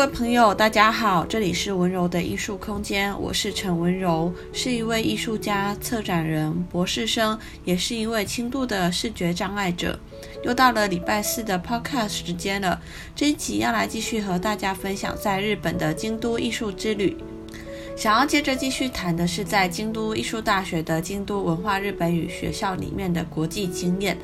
各位朋友，大家好，这里是温柔的艺术空间，我是陈温柔，是一位艺术家、策展人、博士生，也是一位轻度的视觉障碍者。又到了礼拜四的 Podcast 时间了，这一集要来继续和大家分享在日本的京都艺术之旅。想要接着继续谈的是在京都艺术大学的京都文化日本语学校里面的国际经验。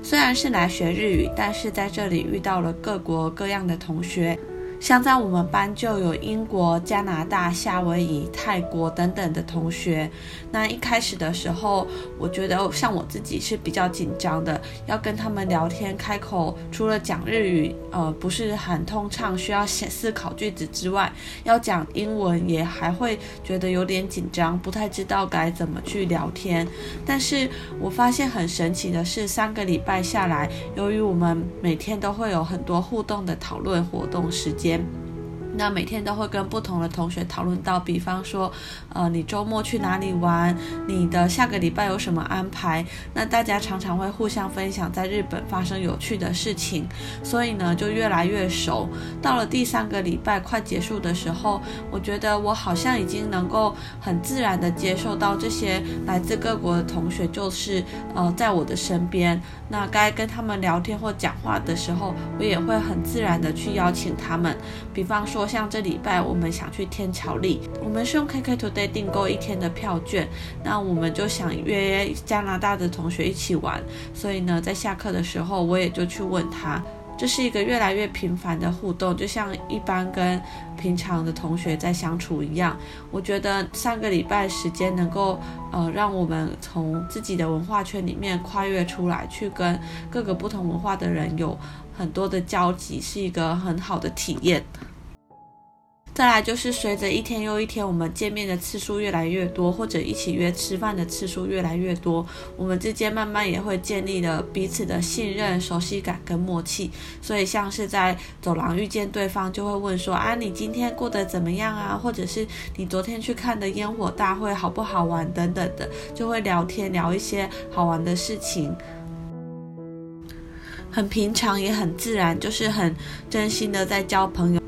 虽然是来学日语，但是在这里遇到了各国各样的同学。像在我们班就有英国、加拿大、夏威夷、泰国等等的同学。那一开始的时候，我觉得像我自己是比较紧张的，要跟他们聊天开口，除了讲日语，呃，不是很通畅，需要写思考句子之外，要讲英文也还会觉得有点紧张，不太知道该怎么去聊天。但是我发现很神奇的是，三个礼拜下来，由于我们每天都会有很多互动的讨论活动时间。见。那每天都会跟不同的同学讨论到，比方说，呃，你周末去哪里玩？你的下个礼拜有什么安排？那大家常常会互相分享在日本发生有趣的事情，所以呢，就越来越熟。到了第三个礼拜快结束的时候，我觉得我好像已经能够很自然的接受到这些来自各国的同学，就是呃，在我的身边。那该跟他们聊天或讲话的时候，我也会很自然的去邀请他们，比方说。像这礼拜我们想去天桥立，我们是用 KKTODAY 订购一天的票券，那我们就想约加拿大的同学一起玩，所以呢，在下课的时候我也就去问他，这是一个越来越频繁的互动，就像一般跟平常的同学在相处一样。我觉得上个礼拜时间能够呃让我们从自己的文化圈里面跨越出来，去跟各个不同文化的人有很多的交集，是一个很好的体验。再来就是随着一天又一天，我们见面的次数越来越多，或者一起约吃饭的次数越来越多，我们之间慢慢也会建立了彼此的信任、熟悉感跟默契。所以像是在走廊遇见对方，就会问说：“啊，你今天过得怎么样啊？”或者是你昨天去看的烟火大会好不好玩等等的，就会聊天聊一些好玩的事情，很平常也很自然，就是很真心的在交朋友。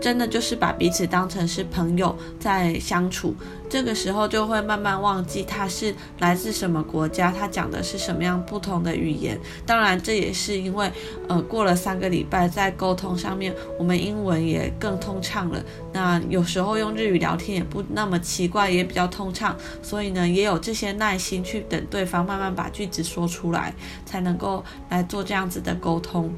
真的就是把彼此当成是朋友在相处，这个时候就会慢慢忘记他是来自什么国家，他讲的是什么样不同的语言。当然，这也是因为，呃，过了三个礼拜，在沟通上面，我们英文也更通畅了。那有时候用日语聊天也不那么奇怪，也比较通畅。所以呢，也有这些耐心去等对方慢慢把句子说出来，才能够来做这样子的沟通。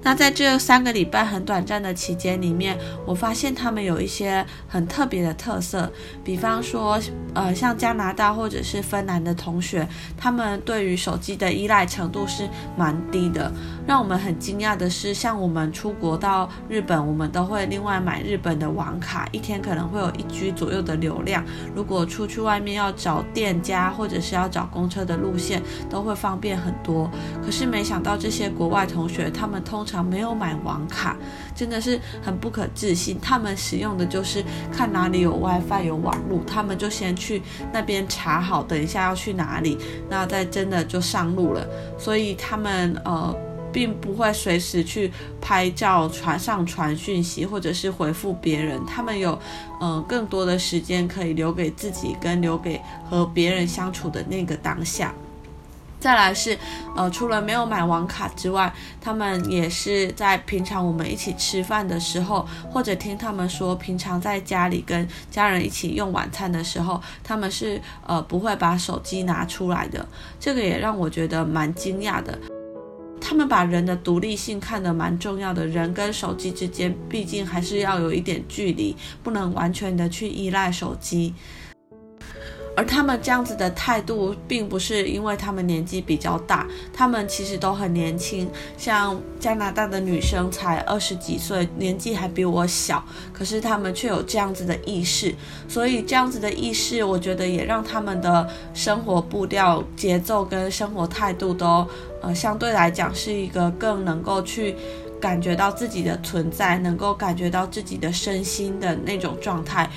那在这三个礼拜很短暂的期间里面，我发现他们有一些很特别的特色，比方说，呃，像加拿大或者是芬兰的同学，他们对于手机的依赖程度是蛮低的。让我们很惊讶的是，像我们出国到日本，我们都会另外买日本的网卡，一天可能会有一 G 左右的流量。如果出去外面要找店家或者是要找公车的路线，都会方便很多。可是没想到这些国外同学，他们通常没有买网卡，真的是很不可置信。他们使用的就是看哪里有 WiFi 有网络，他们就先去那边查好，等一下要去哪里，那再真的就上路了。所以他们呃，并不会随时去拍照传上传讯息，或者是回复别人。他们有呃更多的时间可以留给自己，跟留给和别人相处的那个当下。再来是，呃，除了没有买网卡之外，他们也是在平常我们一起吃饭的时候，或者听他们说，平常在家里跟家人一起用晚餐的时候，他们是呃不会把手机拿出来的。这个也让我觉得蛮惊讶的。他们把人的独立性看得蛮重要的，人跟手机之间毕竟还是要有一点距离，不能完全的去依赖手机。而他们这样子的态度，并不是因为他们年纪比较大，他们其实都很年轻。像加拿大的女生才二十几岁，年纪还比我小，可是他们却有这样子的意识。所以这样子的意识，我觉得也让他们的生活步调、节奏跟生活态度都，呃，相对来讲是一个更能够去感觉到自己的存在，能够感觉到自己的身心的那种状态。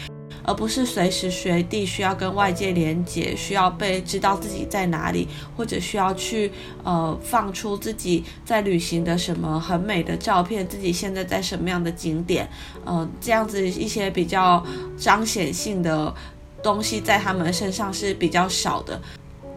而不是随时随地需要跟外界连接，需要被知道自己在哪里，或者需要去呃放出自己在旅行的什么很美的照片，自己现在在什么样的景点，呃，这样子一些比较彰显性的东西在他们身上是比较少的。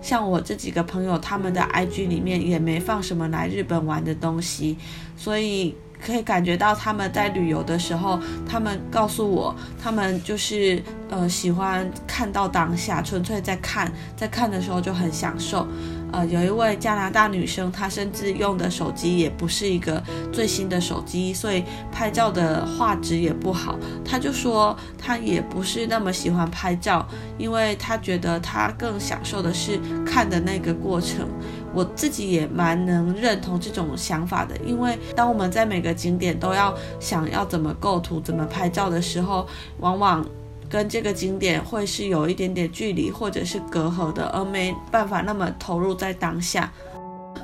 像我这几个朋友，他们的 IG 里面也没放什么来日本玩的东西，所以。可以感觉到他们在旅游的时候，他们告诉我，他们就是呃喜欢看到当下，纯粹在看，在看的时候就很享受。呃，有一位加拿大女生，她甚至用的手机也不是一个最新的手机，所以拍照的画质也不好。她就说她也不是那么喜欢拍照，因为她觉得她更享受的是看的那个过程。我自己也蛮能认同这种想法的，因为当我们在每个景点都要想要怎么构图、怎么拍照的时候，往往跟这个景点会是有一点点距离或者是隔阂的，而没办法那么投入在当下。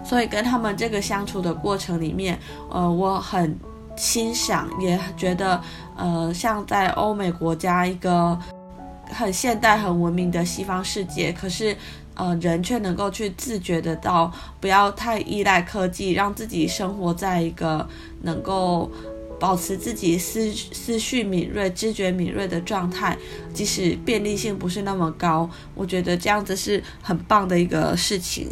所以跟他们这个相处的过程里面，呃，我很欣赏，也觉得，呃，像在欧美国家一个很现代、很文明的西方世界，可是。呃，人却能够去自觉的到，不要太依赖科技，让自己生活在一个能够保持自己思思绪敏锐、知觉敏锐的状态，即使便利性不是那么高，我觉得这样子是很棒的一个事情。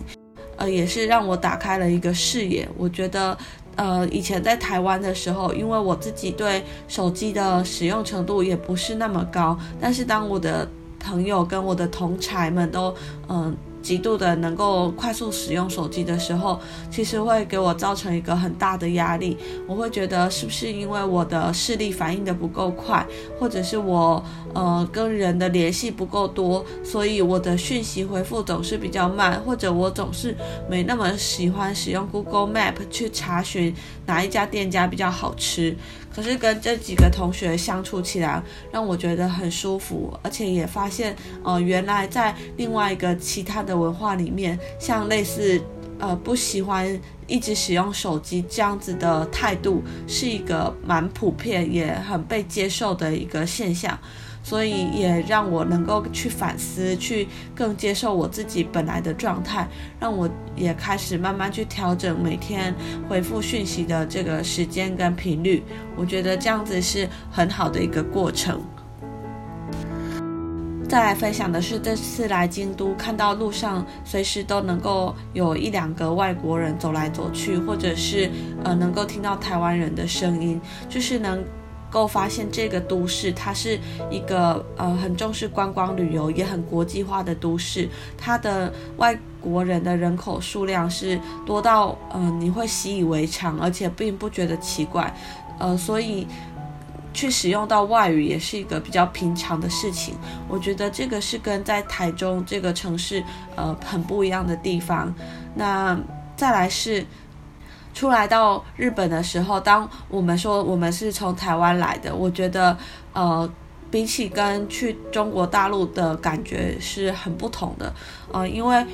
呃，也是让我打开了一个视野。我觉得，呃，以前在台湾的时候，因为我自己对手机的使用程度也不是那么高，但是当我的朋友跟我的同才们都，嗯。极度的能够快速使用手机的时候，其实会给我造成一个很大的压力。我会觉得是不是因为我的视力反应的不够快，或者是我呃跟人的联系不够多，所以我的讯息回复总是比较慢，或者我总是没那么喜欢使用 Google Map 去查询哪一家店家比较好吃。可是跟这几个同学相处起来，让我觉得很舒服，而且也发现，呃，原来在另外一个其他的文化里面，像类似，呃，不喜欢一直使用手机这样子的态度，是一个蛮普遍也很被接受的一个现象。所以也让我能够去反思，去更接受我自己本来的状态，让我也开始慢慢去调整每天回复讯息的这个时间跟频率。我觉得这样子是很好的一个过程。再来分享的是这次来京都，看到路上随时都能够有一两个外国人走来走去，或者是呃能够听到台湾人的声音，就是能。够发现这个都市，它是一个呃很重视观光旅游，也很国际化的都市。它的外国人的人口数量是多到呃你会习以为常，而且并不觉得奇怪。呃，所以去使用到外语也是一个比较平常的事情。我觉得这个是跟在台中这个城市呃很不一样的地方。那再来是。出来到日本的时候，当我们说我们是从台湾来的，我觉得，呃，比起跟去中国大陆的感觉是很不同的，呃，因为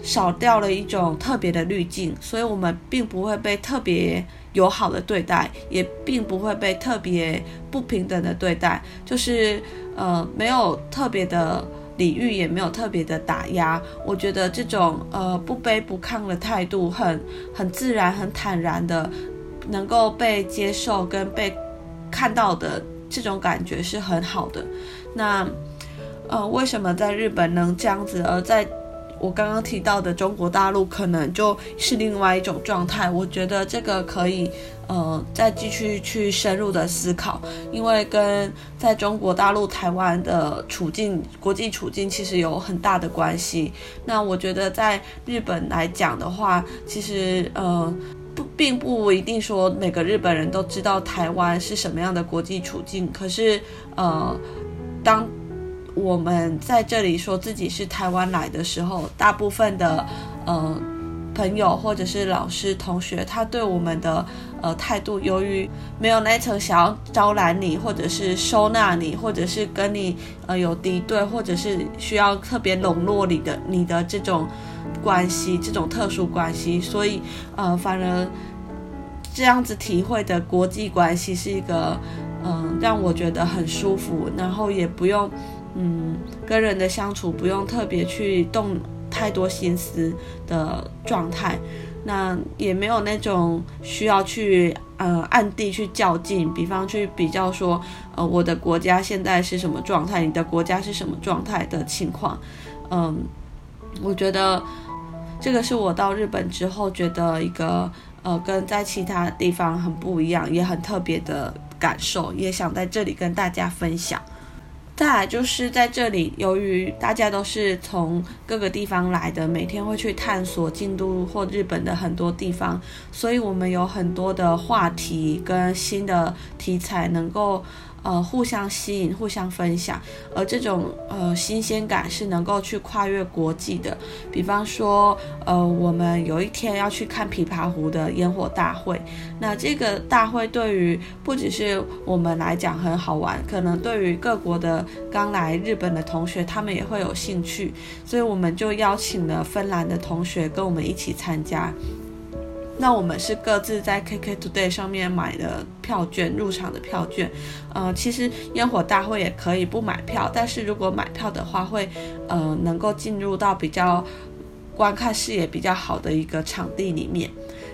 少掉了一种特别的滤镜，所以我们并不会被特别友好的对待，也并不会被特别不平等的对待，就是呃，没有特别的。礼遇也没有特别的打压，我觉得这种呃不卑不亢的态度很很自然、很坦然的，能够被接受跟被看到的这种感觉是很好的。那呃，为什么在日本能这样子，而在我刚刚提到的中国大陆可能就是另外一种状态？我觉得这个可以。呃，再继续去深入的思考，因为跟在中国大陆、台湾的处境、国际处境其实有很大的关系。那我觉得在日本来讲的话，其实呃不并不一定说每个日本人都知道台湾是什么样的国际处境。可是呃，当我们在这里说自己是台湾来的时候，大部分的呃。朋友或者是老师、同学，他对我们的呃态度，由于没有那层想要招揽你，或者是收纳你，或者是跟你呃有敌对，或者是需要特别笼络你的你的这种关系，这种特殊关系，所以呃，反而这样子体会的国际关系是一个嗯，让我觉得很舒服，然后也不用，嗯，跟人的相处不用特别去动太多心思的状态，那也没有那种需要去呃暗地去较劲，比方去比较说，呃，我的国家现在是什么状态，你的国家是什么状态的情况，嗯，我觉得这个是我到日本之后觉得一个呃跟在其他地方很不一样，也很特别的。感受也想在这里跟大家分享。再来就是在这里，由于大家都是从各个地方来的，每天会去探索京都或日本的很多地方，所以我们有很多的话题跟新的题材能够。呃，互相吸引，互相分享，而这种呃新鲜感是能够去跨越国际的。比方说，呃，我们有一天要去看琵琶湖的烟火大会，那这个大会对于不只是我们来讲很好玩，可能对于各国的刚来日本的同学，他们也会有兴趣，所以我们就邀请了芬兰的同学跟我们一起参加。那我们是各自在 KK Today 上面买的票券，入场的票券。呃，其实烟火大会也可以不买票，但是如果买票的话，会呃能够进入到比较观看视野比较好的一个场地里面。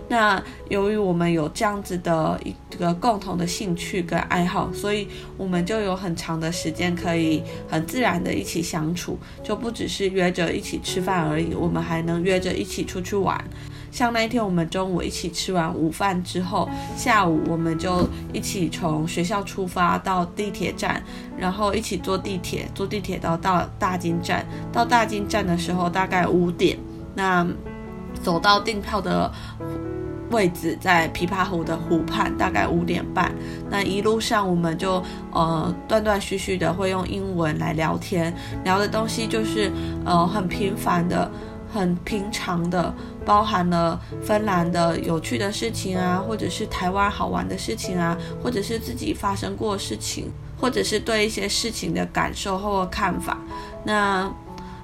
那由于我们有这样子的一个共同的兴趣跟爱好，所以我们就有很长的时间可以很自然的一起相处，就不只是约着一起吃饭而已，我们还能约着一起出去玩。像那一天，我们中午一起吃完午饭之后，下午我们就一起从学校出发到地铁站，然后一起坐地铁，坐地铁到到大金站。到大金站的时候大概五点，那走到订票的位置在琵琶湖的湖畔，大概五点半。那一路上我们就呃断断续续的会用英文来聊天，聊的东西就是呃很平凡的。很平常的，包含了芬兰的有趣的事情啊，或者是台湾好玩的事情啊，或者是自己发生过事情，或者是对一些事情的感受或看法。那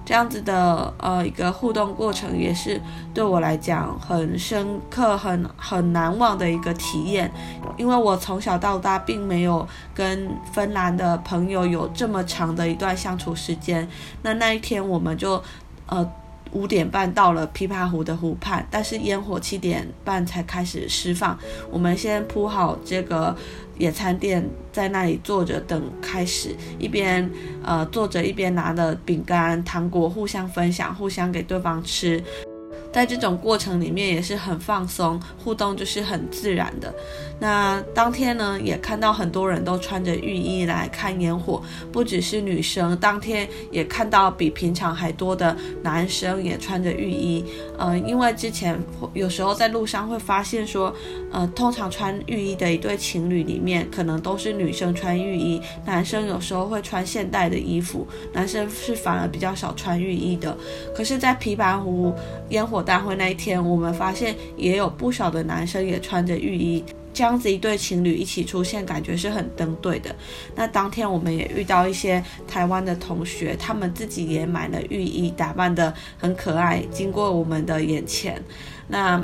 这样子的呃一个互动过程，也是对我来讲很深刻、很很难忘的一个体验。因为我从小到大并没有跟芬兰的朋友有这么长的一段相处时间。那那一天我们就呃。五点半到了琵琶湖的湖畔，但是烟火七点半才开始释放。我们先铺好这个野餐垫，在那里坐着等开始，一边呃坐着一边拿着饼干、糖果互相分享，互相给对方吃。在这种过程里面也是很放松，互动就是很自然的。那当天呢，也看到很多人都穿着浴衣来看烟火，不只是女生，当天也看到比平常还多的男生也穿着浴衣。呃，因为之前有时候在路上会发现说，呃，通常穿浴衣的一对情侣里面，可能都是女生穿浴衣，男生有时候会穿现代的衣服，男生是反而比较少穿浴衣的。可是，在琵琶湖烟火大会那一天，我们发现也有不少的男生也穿着浴衣，这样子一对情侣一起出现，感觉是很登对的。那当天我们也遇到一些台湾的同学，他们自己也买了浴衣，打扮得很可爱，经过我们的眼前，那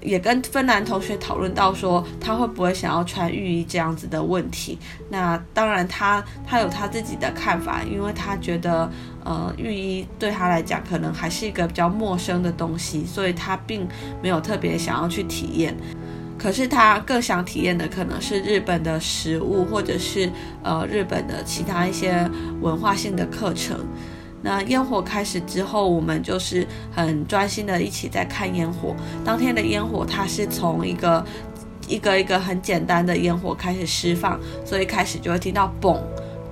也跟芬兰同学讨论到说，他会不会想要穿浴衣这样子的问题。那当然他他有他自己的看法，因为他觉得。呃，浴衣对他来讲可能还是一个比较陌生的东西，所以他并没有特别想要去体验。可是他更想体验的可能是日本的食物，或者是呃日本的其他一些文化性的课程。那烟火开始之后，我们就是很专心的一起在看烟火。当天的烟火它是从一个一个一个很简单的烟火开始释放，所以开始就会听到嘣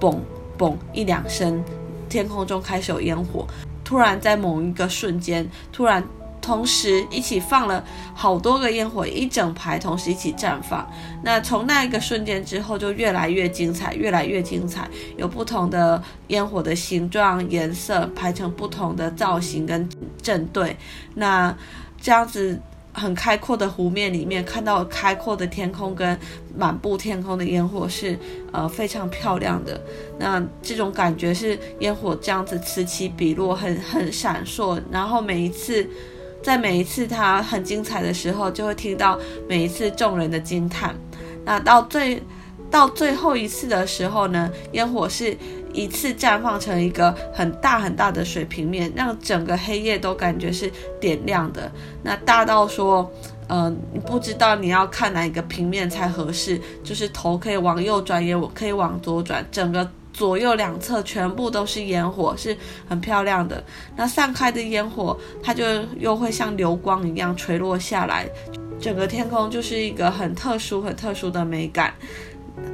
嘣嘣一两声。天空中开始有烟火，突然在某一个瞬间，突然同时一起放了好多个烟火，一整排同时一起绽放。那从那一个瞬间之后，就越来越精彩，越来越精彩，有不同的烟火的形状、颜色，排成不同的造型跟阵队。那这样子。很开阔的湖面里面，看到开阔的天空跟满布天空的烟火是呃非常漂亮的。那这种感觉是烟火这样子此起彼落，很很闪烁。然后每一次，在每一次它很精彩的时候，就会听到每一次众人的惊叹。那到最到最后一次的时候呢，烟火是一次绽放成一个很大很大的水平面，让整个黑夜都感觉是点亮的。那大到说，嗯、呃，不知道你要看哪一个平面才合适，就是头可以往右转，也可以往左转，整个左右两侧全部都是烟火，是很漂亮的。那散开的烟火，它就又会像流光一样垂落下来，整个天空就是一个很特殊、很特殊的美感。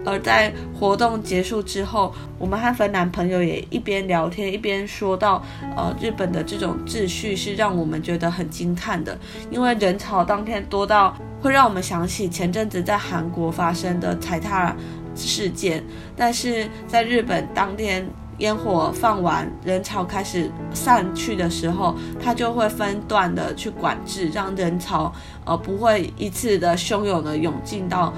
而在活动结束之后，我们和芬兰朋友也一边聊天一边说到，呃，日本的这种秩序是让我们觉得很惊叹的，因为人潮当天多到会让我们想起前阵子在韩国发生的踩踏事件。但是在日本当天烟火放完，人潮开始散去的时候，它就会分段的去管制，让人潮呃不会一次的汹涌的涌进到。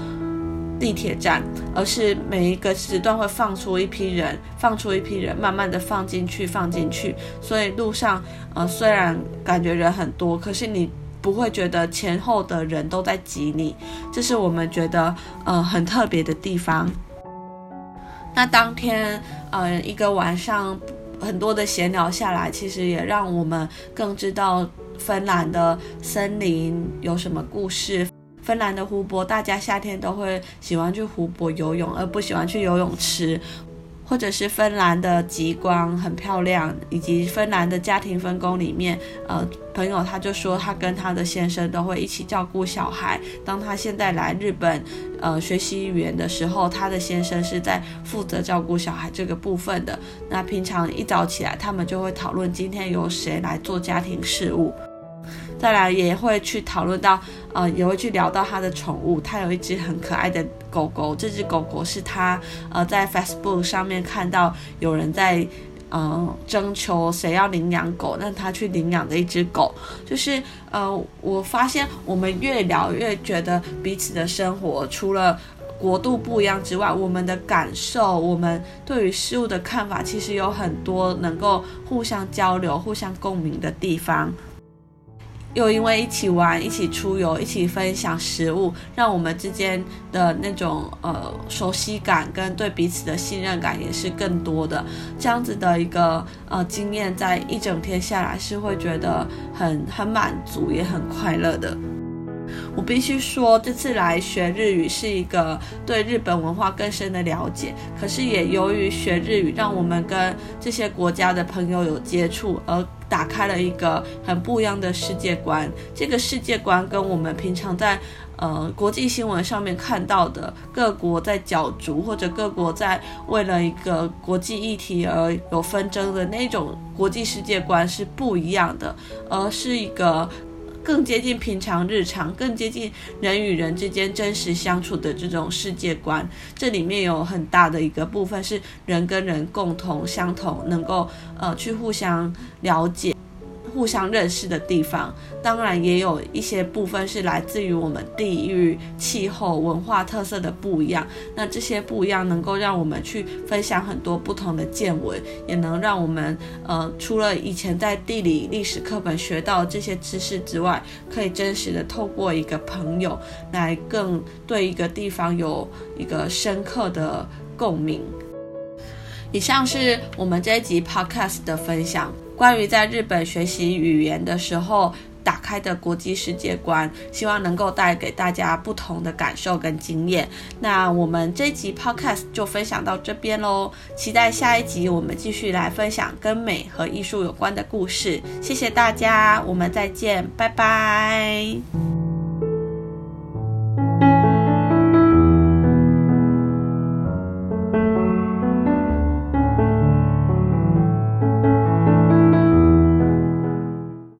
地铁站，而是每一个时段会放出一批人，放出一批人，慢慢的放进去，放进去。所以路上，呃，虽然感觉人很多，可是你不会觉得前后的人都在挤你，这是我们觉得呃很特别的地方。那当天，呃，一个晚上很多的闲聊下来，其实也让我们更知道芬兰的森林有什么故事。芬兰的湖泊，大家夏天都会喜欢去湖泊游泳，而不喜欢去游泳池。或者是芬兰的极光很漂亮，以及芬兰的家庭分工里面，呃，朋友他就说他跟他的先生都会一起照顾小孩。当他现在来日本，呃，学习语言的时候，他的先生是在负责照顾小孩这个部分的。那平常一早起来，他们就会讨论今天由谁来做家庭事务。再来也会去讨论到，呃，也会去聊到他的宠物。他有一只很可爱的狗狗，这只狗狗是他呃在 Facebook 上面看到有人在呃征求谁要领养狗，那他去领养的一只狗。就是呃，我发现我们越聊越觉得彼此的生活除了国度不一样之外，我们的感受，我们对于事物的看法，其实有很多能够互相交流、互相共鸣的地方。又因为一起玩、一起出游、一起分享食物，让我们之间的那种呃熟悉感跟对彼此的信任感也是更多的。这样子的一个呃经验，在一整天下来是会觉得很很满足，也很快乐的。我必须说，这次来学日语是一个对日本文化更深的了解。可是也由于学日语，让我们跟这些国家的朋友有接触，而打开了一个很不一样的世界观。这个世界观跟我们平常在呃国际新闻上面看到的各国在角逐，或者各国在为了一个国际议题而有纷争的那种国际世界观是不一样的，而是一个。更接近平常日常，更接近人与人之间真实相处的这种世界观。这里面有很大的一个部分是人跟人共同相同，能够呃去互相了解。互相认识的地方，当然也有一些部分是来自于我们地域、气候、文化特色的不一样。那这些不一样，能够让我们去分享很多不同的见闻，也能让我们呃，除了以前在地理、历史课本学到这些知识之外，可以真实的透过一个朋友来更对一个地方有一个深刻的共鸣。以上是我们这一集 Podcast 的分享。关于在日本学习语言的时候打开的国际世界观，希望能够带给大家不同的感受跟经验。那我们这一集 Podcast 就分享到这边喽，期待下一集我们继续来分享跟美和艺术有关的故事。谢谢大家，我们再见，拜拜。